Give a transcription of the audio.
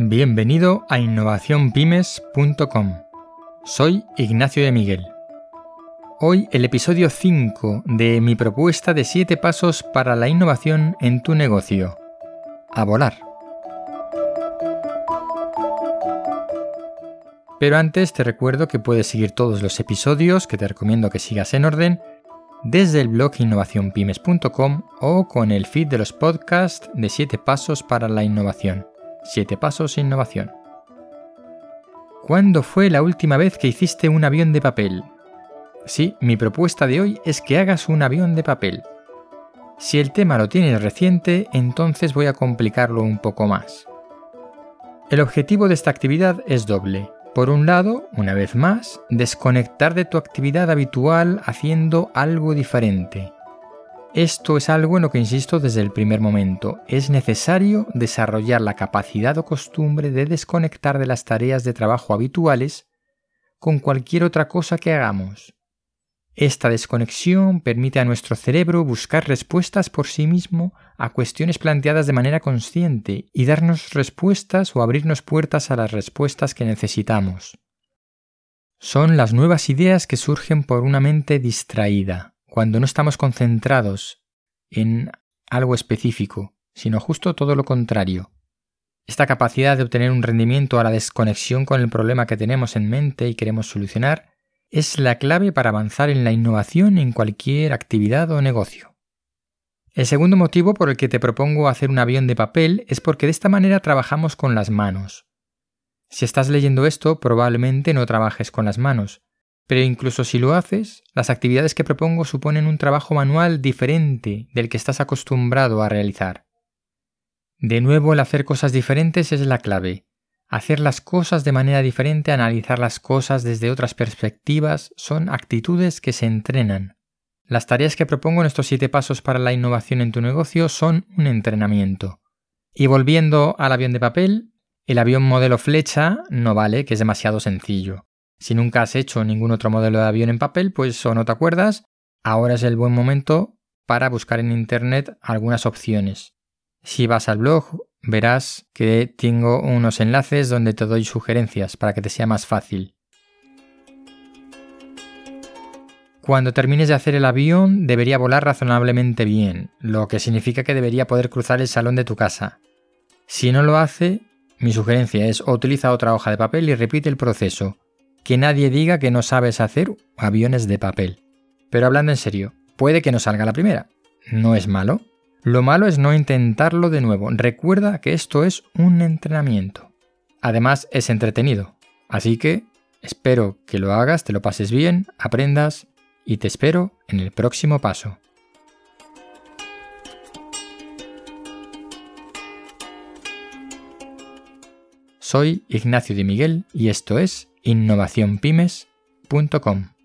Bienvenido a innovacionpymes.com. Soy Ignacio de Miguel. Hoy el episodio 5 de mi propuesta de 7 pasos para la innovación en tu negocio. A volar. Pero antes te recuerdo que puedes seguir todos los episodios que te recomiendo que sigas en orden desde el blog innovacionpymes.com o con el feed de los podcasts de 7 pasos para la innovación. 7 pasos innovación. ¿Cuándo fue la última vez que hiciste un avión de papel? Sí, mi propuesta de hoy es que hagas un avión de papel. Si el tema lo tienes reciente, entonces voy a complicarlo un poco más. El objetivo de esta actividad es doble. Por un lado, una vez más, desconectar de tu actividad habitual haciendo algo diferente. Esto es algo en lo que insisto desde el primer momento. Es necesario desarrollar la capacidad o costumbre de desconectar de las tareas de trabajo habituales con cualquier otra cosa que hagamos. Esta desconexión permite a nuestro cerebro buscar respuestas por sí mismo a cuestiones planteadas de manera consciente y darnos respuestas o abrirnos puertas a las respuestas que necesitamos. Son las nuevas ideas que surgen por una mente distraída cuando no estamos concentrados en algo específico, sino justo todo lo contrario. Esta capacidad de obtener un rendimiento a la desconexión con el problema que tenemos en mente y queremos solucionar es la clave para avanzar en la innovación en cualquier actividad o negocio. El segundo motivo por el que te propongo hacer un avión de papel es porque de esta manera trabajamos con las manos. Si estás leyendo esto, probablemente no trabajes con las manos, pero incluso si lo haces, las actividades que propongo suponen un trabajo manual diferente del que estás acostumbrado a realizar. De nuevo, el hacer cosas diferentes es la clave. Hacer las cosas de manera diferente, analizar las cosas desde otras perspectivas, son actitudes que se entrenan. Las tareas que propongo en estos siete pasos para la innovación en tu negocio son un entrenamiento. Y volviendo al avión de papel, el avión modelo flecha no vale, que es demasiado sencillo. Si nunca has hecho ningún otro modelo de avión en papel, pues o no te acuerdas, ahora es el buen momento para buscar en Internet algunas opciones. Si vas al blog, verás que tengo unos enlaces donde te doy sugerencias para que te sea más fácil. Cuando termines de hacer el avión, debería volar razonablemente bien, lo que significa que debería poder cruzar el salón de tu casa. Si no lo hace, mi sugerencia es utiliza otra hoja de papel y repite el proceso que nadie diga que no sabes hacer aviones de papel. Pero hablando en serio, puede que no salga la primera. No es malo. Lo malo es no intentarlo de nuevo. Recuerda que esto es un entrenamiento. Además es entretenido. Así que espero que lo hagas, te lo pases bien, aprendas y te espero en el próximo paso. Soy Ignacio de Miguel y esto es innovacionpymes.com.